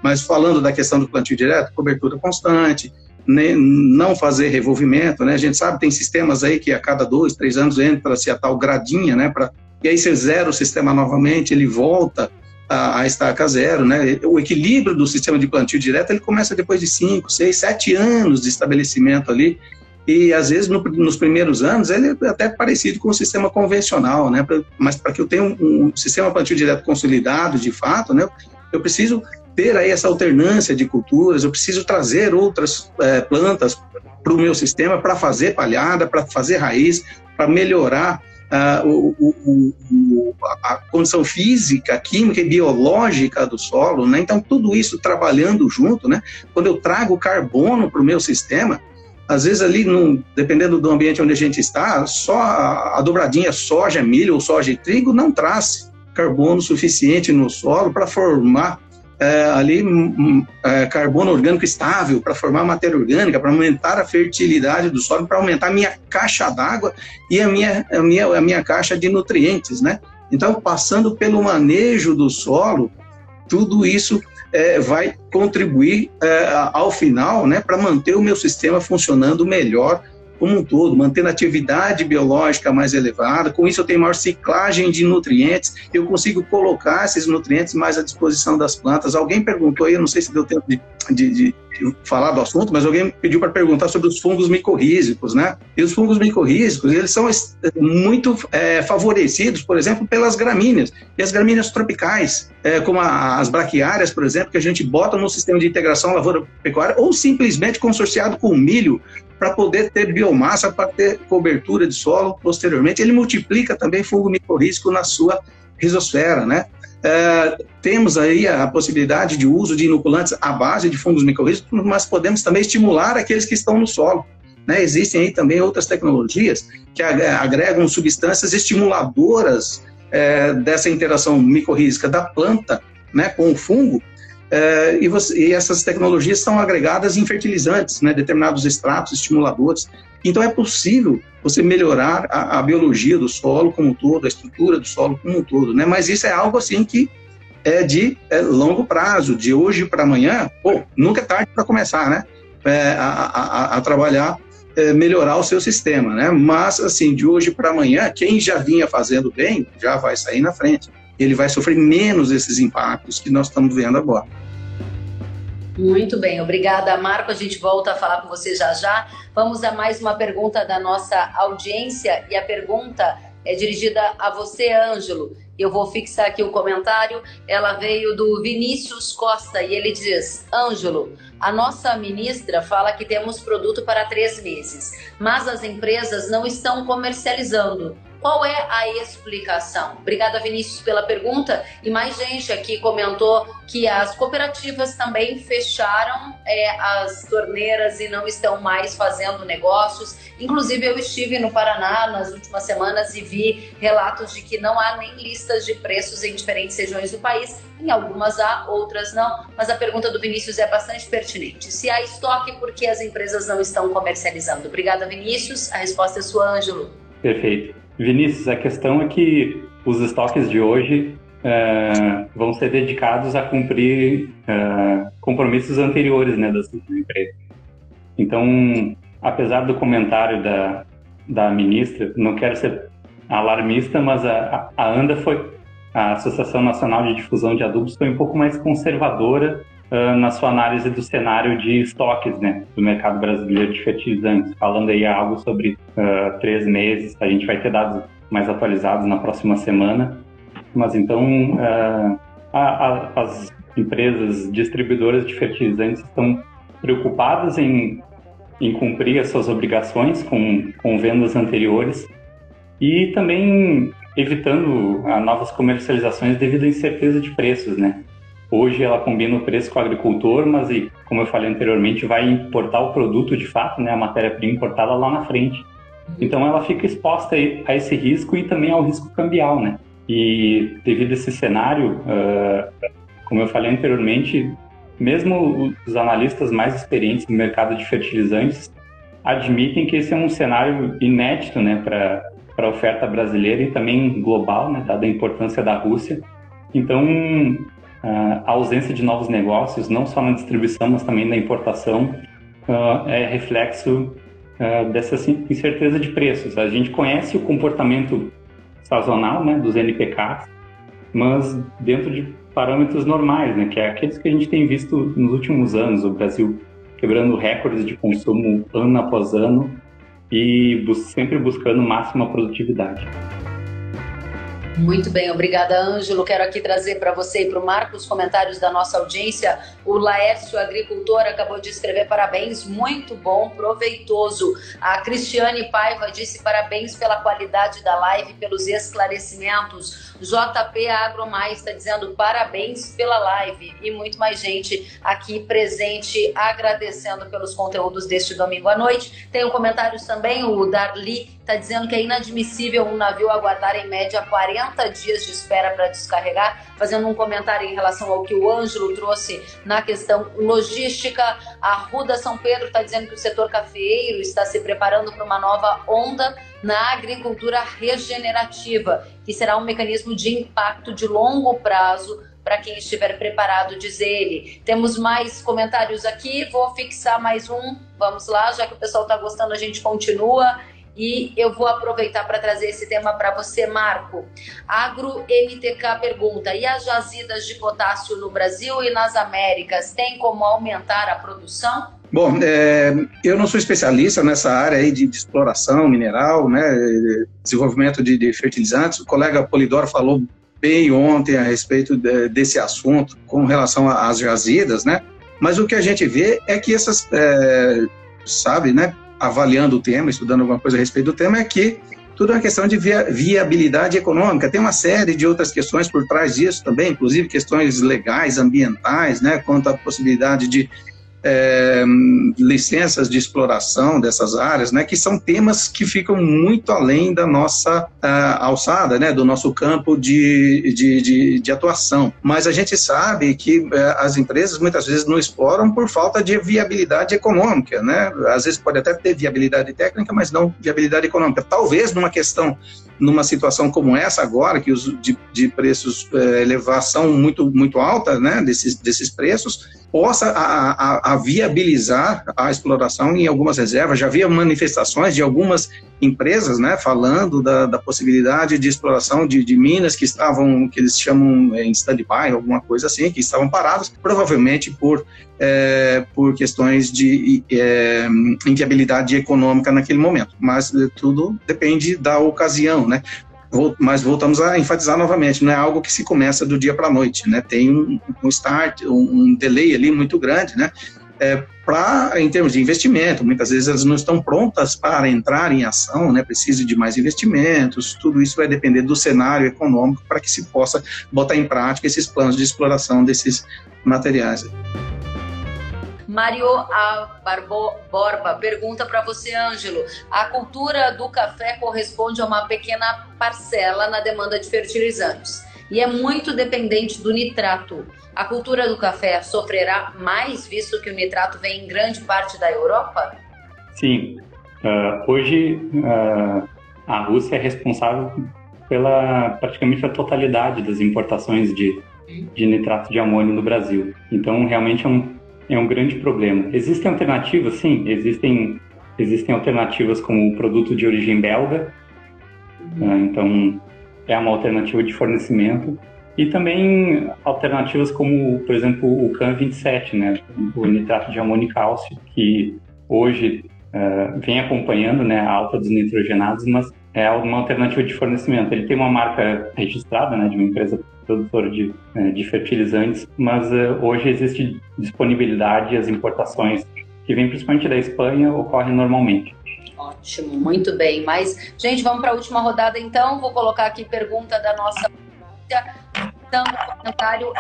Mas falando da questão do plantio direto, cobertura constante, né, não fazer revolvimento, né? A gente sabe tem sistemas aí que a cada dois, três anos entra-se a tal gradinha, né? Pra, e aí você zera o sistema novamente, ele volta a, a estaca zero, né? O equilíbrio do sistema de plantio direto ele começa depois de 5, 6, 7 anos de estabelecimento ali. E às vezes no, nos primeiros anos ele é até parecido com o sistema convencional, né? Mas para que eu tenha um, um, sistema plantio direto consolidado, de fato, né? Eu preciso ter aí essa alternância de culturas, eu preciso trazer outras é, plantas para o meu sistema para fazer palhada, para fazer raiz, para melhorar uh, o, o, o, a condição física, química e biológica do solo, né? Então, tudo isso trabalhando junto, né? Quando eu trago carbono para o meu sistema, às vezes ali, num, dependendo do ambiente onde a gente está, só a, a dobradinha soja, milho ou soja e trigo não traz carbono suficiente no solo para formar é, ali é, carbono orgânico estável para formar matéria orgânica, para aumentar a fertilidade do solo, para aumentar a minha caixa d'água e a minha, a, minha, a minha caixa de nutrientes, né? Então, passando pelo manejo do solo, tudo isso é, vai contribuir é, ao final, né, para manter o meu sistema funcionando melhor como um todo, mantendo a atividade biológica mais elevada. Com isso, eu tenho maior ciclagem de nutrientes, eu consigo colocar esses nutrientes mais à disposição das plantas. Alguém perguntou aí, eu não sei se deu tempo de, de, de falar do assunto, mas alguém pediu para perguntar sobre os fungos micorrízicos, né? E os fungos micorrízicos, eles são muito é, favorecidos, por exemplo, pelas gramíneas, e as gramíneas tropicais, é, como a, as braquiárias, por exemplo, que a gente bota no sistema de integração lavoura-pecuária, ou simplesmente consorciado com o milho, para poder ter biomassa, para ter cobertura de solo posteriormente. Ele multiplica também fungo micorrízico na sua risosfera, né? É, temos aí a possibilidade de uso de inoculantes à base de fungos micorrízicos, mas podemos também estimular aqueles que estão no solo. Né? Existem aí também outras tecnologias que agregam substâncias estimuladoras é, dessa interação micorrízica da planta né, com o fungo, é, e, você, e, essas tecnologias são agregadas em fertilizantes, né, determinados extratos, estimuladores. Então é possível você melhorar a, a, biologia do solo como um todo, a estrutura do solo como um todo, né? Mas isso é algo assim que é de é, longo prazo, de hoje para amanhã. Pô, nunca é tarde para começar, né? É, a, a, a, trabalhar, é, melhorar o seu sistema, né? Mas assim, de hoje para amanhã, quem já vinha fazendo bem já vai sair na frente ele vai sofrer menos esses impactos que nós estamos vendo agora. Muito bem, obrigada, Marco. A gente volta a falar com você já já. Vamos a mais uma pergunta da nossa audiência e a pergunta é dirigida a você, Ângelo. Eu vou fixar aqui o comentário. Ela veio do Vinícius Costa e ele diz: Ângelo, a nossa ministra fala que temos produto para três meses, mas as empresas não estão comercializando. Qual é a explicação? Obrigada, Vinícius, pela pergunta. E mais gente aqui comentou que as cooperativas também fecharam é, as torneiras e não estão mais fazendo negócios. Inclusive, eu estive no Paraná nas últimas semanas e vi relatos de que não há nem listas de preços em diferentes regiões do país. Em algumas há, outras não. Mas a pergunta do Vinícius é bastante pertinente. Se há estoque, por que as empresas não estão comercializando? Obrigada, Vinícius. A resposta é sua, Ângelo. Perfeito. Vinícius, a questão é que os estoques de hoje é, vão ser dedicados a cumprir é, compromissos anteriores né, das empresas. Então, apesar do comentário da, da ministra, não quero ser alarmista, mas a, a ANDA foi, a Associação Nacional de Difusão de Adubos, foi um pouco mais conservadora uh, na sua análise do cenário de estoques né, do mercado brasileiro de fertilizantes, falando aí algo sobre uh, três meses. A gente vai ter dados mais atualizados na próxima semana. Mas então, uh, a, a, as empresas distribuidoras de fertilizantes estão preocupadas em, em cumprir as suas obrigações com, com vendas anteriores e também evitando novas comercializações devido à incerteza de preços, né? Hoje ela combina o preço com o agricultor, mas, e, como eu falei anteriormente, vai importar o produto de fato, né, a matéria-prima importada lá na frente. Então ela fica exposta a esse risco e também ao risco cambial, né? E devido a esse cenário, como eu falei anteriormente, mesmo os analistas mais experientes no mercado de fertilizantes admitem que esse é um cenário inédito, né, para para a oferta brasileira e também global, né, dada a importância da Rússia. Então, a ausência de novos negócios, não só na distribuição, mas também na importação, ah, é reflexo ah, dessa incerteza de preços. A gente conhece o comportamento sazonal né, dos NPKs, mas dentro de parâmetros normais, né, que é aqueles que a gente tem visto nos últimos anos, o Brasil quebrando recordes de consumo ano após ano e sempre buscando máxima produtividade. Muito bem, obrigada, Ângelo. Quero aqui trazer para você e para o Marco os comentários da nossa audiência. O Laércio Agricultor acabou de escrever parabéns, muito bom, proveitoso. A Cristiane Paiva disse parabéns pela qualidade da live, pelos esclarecimentos. JP Agromais está dizendo parabéns pela live e muito mais gente aqui presente agradecendo pelos conteúdos deste domingo à noite. Tem um comentários também, o Darli está dizendo que é inadmissível um navio aguardar em média 40 dias de espera para descarregar, fazendo um comentário em relação ao que o Ângelo trouxe na questão logística. A Ruda São Pedro está dizendo que o setor cafeeiro está se preparando para uma nova onda na agricultura regenerativa, que será um mecanismo de impacto de longo prazo para quem estiver preparado, diz ele. Temos mais comentários aqui, vou fixar mais um. Vamos lá, já que o pessoal está gostando, a gente continua. E eu vou aproveitar para trazer esse tema para você, Marco. Agro MTK pergunta: e as jazidas de potássio no Brasil e nas Américas têm como aumentar a produção? Bom, é, eu não sou especialista nessa área aí de, de exploração mineral, né, desenvolvimento de, de, fertilizantes. O colega Polidoro falou bem ontem a respeito de, desse assunto com relação às jazidas, né? Mas o que a gente vê é que essas, é, sabe, né, avaliando o tema, estudando alguma coisa a respeito do tema, é que tudo é uma questão de via, viabilidade econômica. Tem uma série de outras questões por trás disso também, inclusive questões legais, ambientais, né, quanto à possibilidade de é, licenças de exploração dessas áreas, né, que são temas que ficam muito além da nossa uh, alçada, né, do nosso campo de, de, de, de, atuação. Mas a gente sabe que uh, as empresas muitas vezes não exploram por falta de viabilidade econômica, né? Às vezes pode até ter viabilidade técnica, mas não viabilidade econômica. Talvez numa questão numa situação como essa agora, que os de, de preços é, elevação muito, muito alta, né, desses, desses preços, possa a, a, a, viabilizar a exploração em algumas reservas. Já havia manifestações de algumas empresas, né, falando da, da possibilidade de exploração de, de, minas que estavam, que eles chamam em stand-by, alguma coisa assim, que estavam paradas, provavelmente por, é, por questões de é, inviabilidade econômica naquele momento. Mas tudo depende da ocasião, né? mas voltamos a enfatizar novamente, não é algo que se começa do dia para a noite, né? Tem um, um start, um, um, delay ali muito grande, né? É, para em termos de investimento, muitas vezes elas não estão prontas para entrar em ação, né? Precisa de mais investimentos, tudo isso vai depender do cenário econômico para que se possa botar em prática esses planos de exploração desses materiais. Mario A. Barbo, Borba pergunta para você, Ângelo: a cultura do café corresponde a uma pequena parcela na demanda de fertilizantes e é muito dependente do nitrato. A cultura do café sofrerá mais, visto que o nitrato vem em grande parte da Europa? Sim. Uh, hoje, uh, a Rússia é responsável pela praticamente a totalidade das importações de, de nitrato de amônio no Brasil. Então, realmente é um é um grande problema. Existem alternativas, sim, existem, existem alternativas como o produto de origem belga, né? então é uma alternativa de fornecimento, e também alternativas como, por exemplo, o CAN27, né, o nitrato de amônio e cálcio, que hoje uh, vem acompanhando né, a alta dos nitrogenados, mas é uma alternativa de fornecimento. Ele tem uma marca registrada né, de uma empresa produtor de, né, de fertilizantes, mas uh, hoje existe disponibilidade e as importações que vêm principalmente da Espanha ocorrem normalmente. Ótimo, muito bem. Mas, gente, vamos para a última rodada então. Vou colocar aqui pergunta da nossa. Então, comentário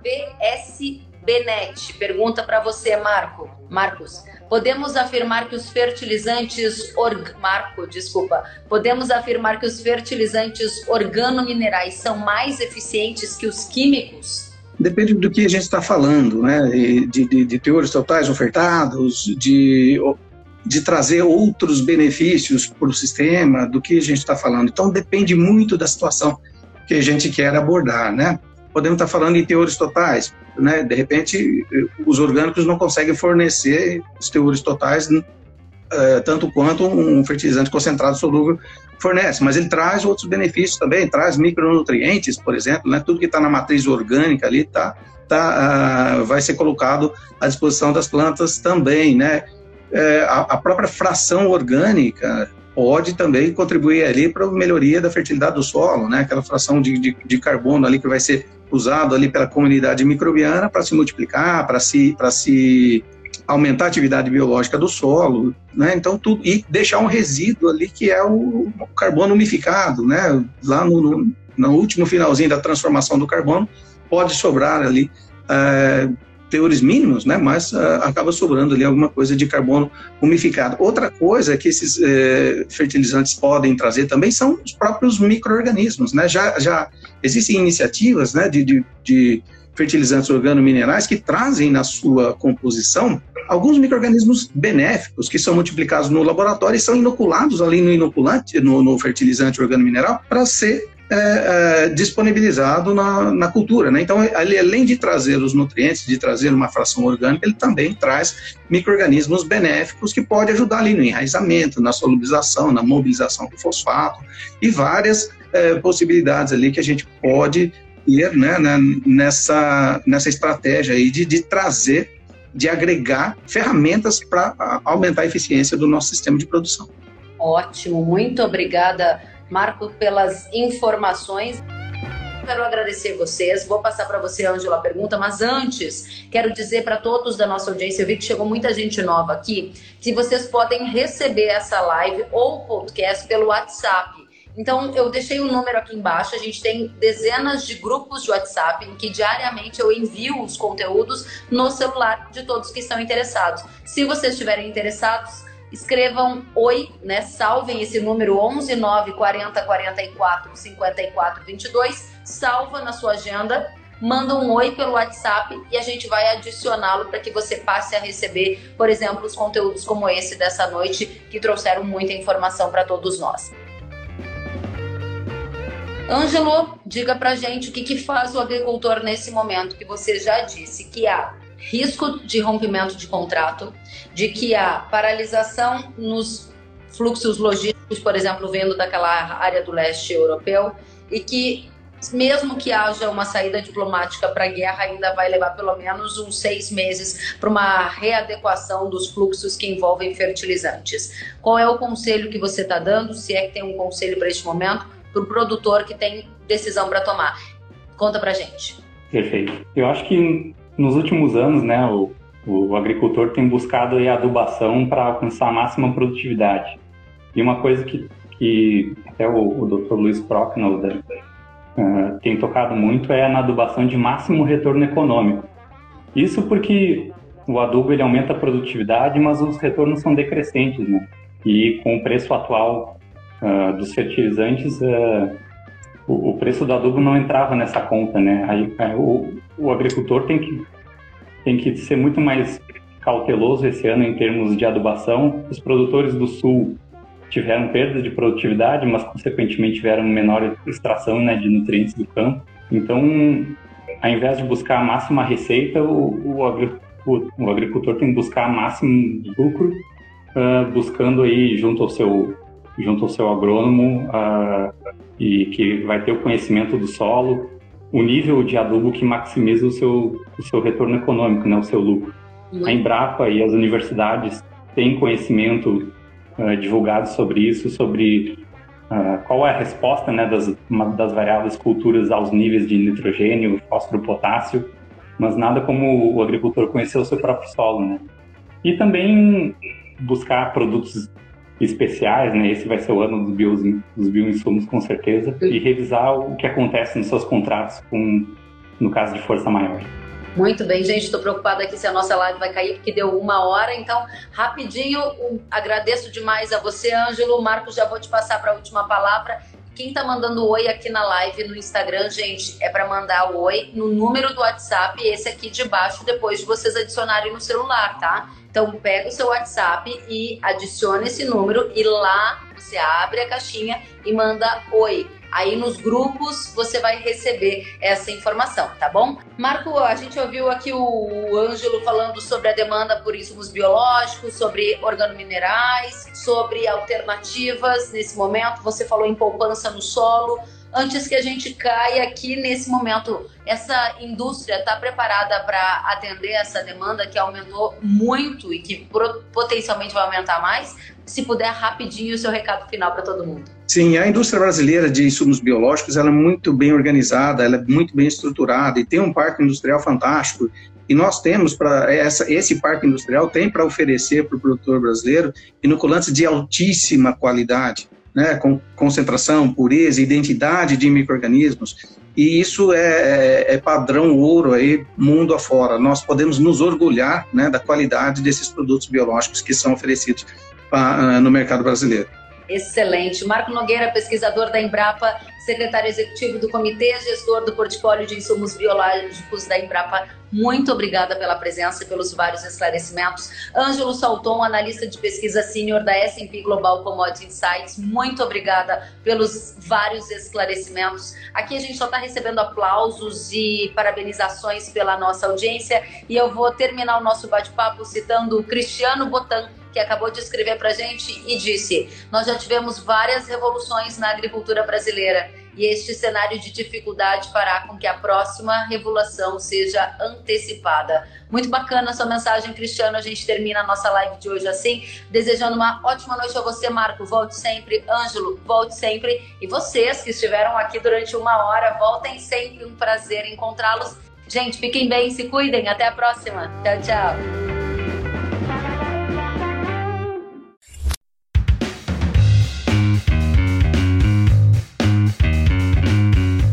BS Benet. Pergunta para você, Marco. Marcos. Podemos afirmar que os fertilizantes org... Marco, desculpa. Podemos afirmar que os fertilizantes organominerais são mais eficientes que os químicos? Depende do que a gente está falando, né? De, de, de teores totais ofertados, de de trazer outros benefícios para o sistema, do que a gente está falando. Então, depende muito da situação que a gente quer abordar, né? Podemos estar tá falando em teores totais né? De repente, os orgânicos não conseguem fornecer os teores totais uh, tanto quanto um fertilizante concentrado solúvel fornece, mas ele traz outros benefícios também, traz micronutrientes, por exemplo, né? Tudo que está na matriz orgânica ali tá, tá, uh, vai ser colocado à disposição das plantas também, né? Uh, a, a própria fração orgânica pode também contribuir ali para a melhoria da fertilidade do solo, né? Aquela fração de, de, de, carbono ali que vai ser usado ali pela comunidade microbiana para se multiplicar, para se, para se aumentar a atividade biológica do solo, né? Então tudo e deixar um resíduo ali que é o, o carbono umificado, né? Lá no, no, no, último finalzinho da transformação do carbono pode sobrar ali é, teores mínimos, né? Mas uh, acaba sobrando ali alguma coisa de carbono umificado. Outra coisa que esses uh, fertilizantes podem trazer também são os próprios micro-organismos, né? Já, já existem iniciativas, né, de, de, de fertilizantes organominerais que trazem na sua composição alguns micro-organismos benéficos que são multiplicados no laboratório e são inoculados ali no inoculante, no, no fertilizante organomineral, para ser é, é, disponibilizado na, na, cultura. Né? Então, ele, além de trazer os nutrientes, de trazer uma fração orgânica, ele também traz micro-organismos benéficos que pode ajudar ali no enraizamento, na solubilização, na mobilização do fosfato e várias é, possibilidades ali que a gente pode ir né, né nessa, nessa estratégia aí de, de trazer, de agregar ferramentas para aumentar a eficiência do nosso sistema de produção. Ótimo, muito obrigada Marco, pelas informações. Quero agradecer vocês. Vou passar para você, Ângela, a pergunta, mas antes, quero dizer para todos da nossa audiência, eu vi que chegou muita gente nova aqui, que vocês podem receber essa live ou podcast pelo WhatsApp. Então, eu deixei o um número aqui embaixo. A gente tem dezenas de grupos de WhatsApp em que diariamente eu envio os conteúdos no celular de todos que estão interessados. Se vocês estiverem interessados, escrevam oi, né? Salvem esse número 11 9 40 44 54 22, salva na sua agenda, manda um oi pelo WhatsApp e a gente vai adicioná-lo para que você passe a receber, por exemplo, os conteúdos como esse dessa noite que trouxeram muita informação para todos nós. Ângelo, diga pra gente o que, que faz o agricultor nesse momento que você já disse que há risco de rompimento de contrato, de que há paralisação nos fluxos logísticos, por exemplo, vindo daquela área do leste europeu, e que mesmo que haja uma saída diplomática para a guerra, ainda vai levar pelo menos uns seis meses para uma readequação dos fluxos que envolvem fertilizantes. Qual é o conselho que você está dando, se é que tem um conselho para este momento, para o produtor que tem decisão para tomar. Conta para gente. Perfeito. Eu acho que nos últimos anos, né, o, o agricultor tem buscado a adubação para alcançar a máxima produtividade. E uma coisa que, que até o, o Dr. Luiz Procknow uh, tem tocado muito é na adubação de máximo retorno econômico. Isso porque o adubo ele aumenta a produtividade, mas os retornos são decrescentes, né? E com o preço atual uh, dos fertilizantes, uh, o, o, preço do adubo não entrava nessa conta, né? Aí, aí o, o, agricultor tem que, tem que ser muito mais cauteloso esse ano em termos de adubação. Os produtores do sul tiveram perda de produtividade, mas consequentemente tiveram menor extração né, de nutrientes do campo. Então, ao invés de buscar a máxima receita, o, o, o agricultor tem que buscar máximo lucro, uh, buscando aí junto ao seu junto ao seu agrônomo uh, e que vai ter o conhecimento do solo, o nível de adubo que maximiza o seu, o seu retorno econômico, né, o seu lucro. A Embrapa e as universidades têm conhecimento uh, divulgado sobre isso, sobre uh, qual é a resposta né, das, das variadas culturas aos níveis de nitrogênio, fósforo, potássio, mas nada como o agricultor conhecer o seu próprio solo. Né? E também buscar produtos especiais, né? Esse vai ser o ano dos, bio, dos bioinsumos, com certeza, e revisar o que acontece nos seus contratos com, no caso de força maior. Muito bem, gente. Estou preocupada aqui se a nossa live vai cair, porque deu uma hora. Então, rapidinho, um, agradeço demais a você, Ângelo. Marcos, já vou te passar para a última palavra. Quem está mandando oi aqui na live no Instagram, gente, é para mandar oi no número do WhatsApp, esse aqui de baixo, depois de vocês adicionarem no celular, tá? Então pega o seu WhatsApp e adiciona esse número e lá você abre a caixinha e manda oi. Aí nos grupos você vai receber essa informação, tá bom? Marco, a gente ouviu aqui o Ângelo falando sobre a demanda por insumos biológicos, sobre organominerais, sobre alternativas nesse momento. Você falou em poupança no solo antes que a gente caia aqui nesse momento. Essa indústria está preparada para atender essa demanda que aumentou muito e que potencialmente vai aumentar mais? Se puder, rapidinho, o seu recado final para todo mundo. Sim, a indústria brasileira de insumos biológicos ela é muito bem organizada, ela é muito bem estruturada e tem um parque industrial fantástico. E nós temos para esse parque industrial tem para oferecer para o produtor brasileiro inoculantes de altíssima qualidade né, com concentração, pureza, identidade de microrganismos. E isso é, é, é, padrão ouro aí mundo afora. Nós podemos nos orgulhar né, da qualidade desses produtos biológicos que são oferecidos pra, uh, no mercado brasileiro. Excelente. Marco Nogueira, pesquisador da Embrapa, secretário executivo do Comitê Gestor do Portfólio de Insumos Biológicos da Embrapa. Muito obrigada pela presença e pelos vários esclarecimentos. Ângelo Salton, analista de pesquisa sênior da S&P Global Commodity Insights. Muito obrigada pelos vários esclarecimentos. Aqui a gente só está recebendo aplausos e parabenizações pela nossa audiência e eu vou terminar o nosso bate-papo citando o Cristiano Botan, que acabou de escrever para a gente e disse: Nós já tivemos várias revoluções na agricultura brasileira e este cenário de dificuldade fará com que a próxima revolução seja antecipada. Muito bacana sua mensagem, Cristiano. A gente termina a nossa live de hoje assim, desejando uma ótima noite a você, Marco. Volte sempre. Ângelo, volte sempre. E vocês que estiveram aqui durante uma hora, voltem sempre. Um prazer encontrá-los. Gente, fiquem bem, se cuidem. Até a próxima. Tchau, tchau.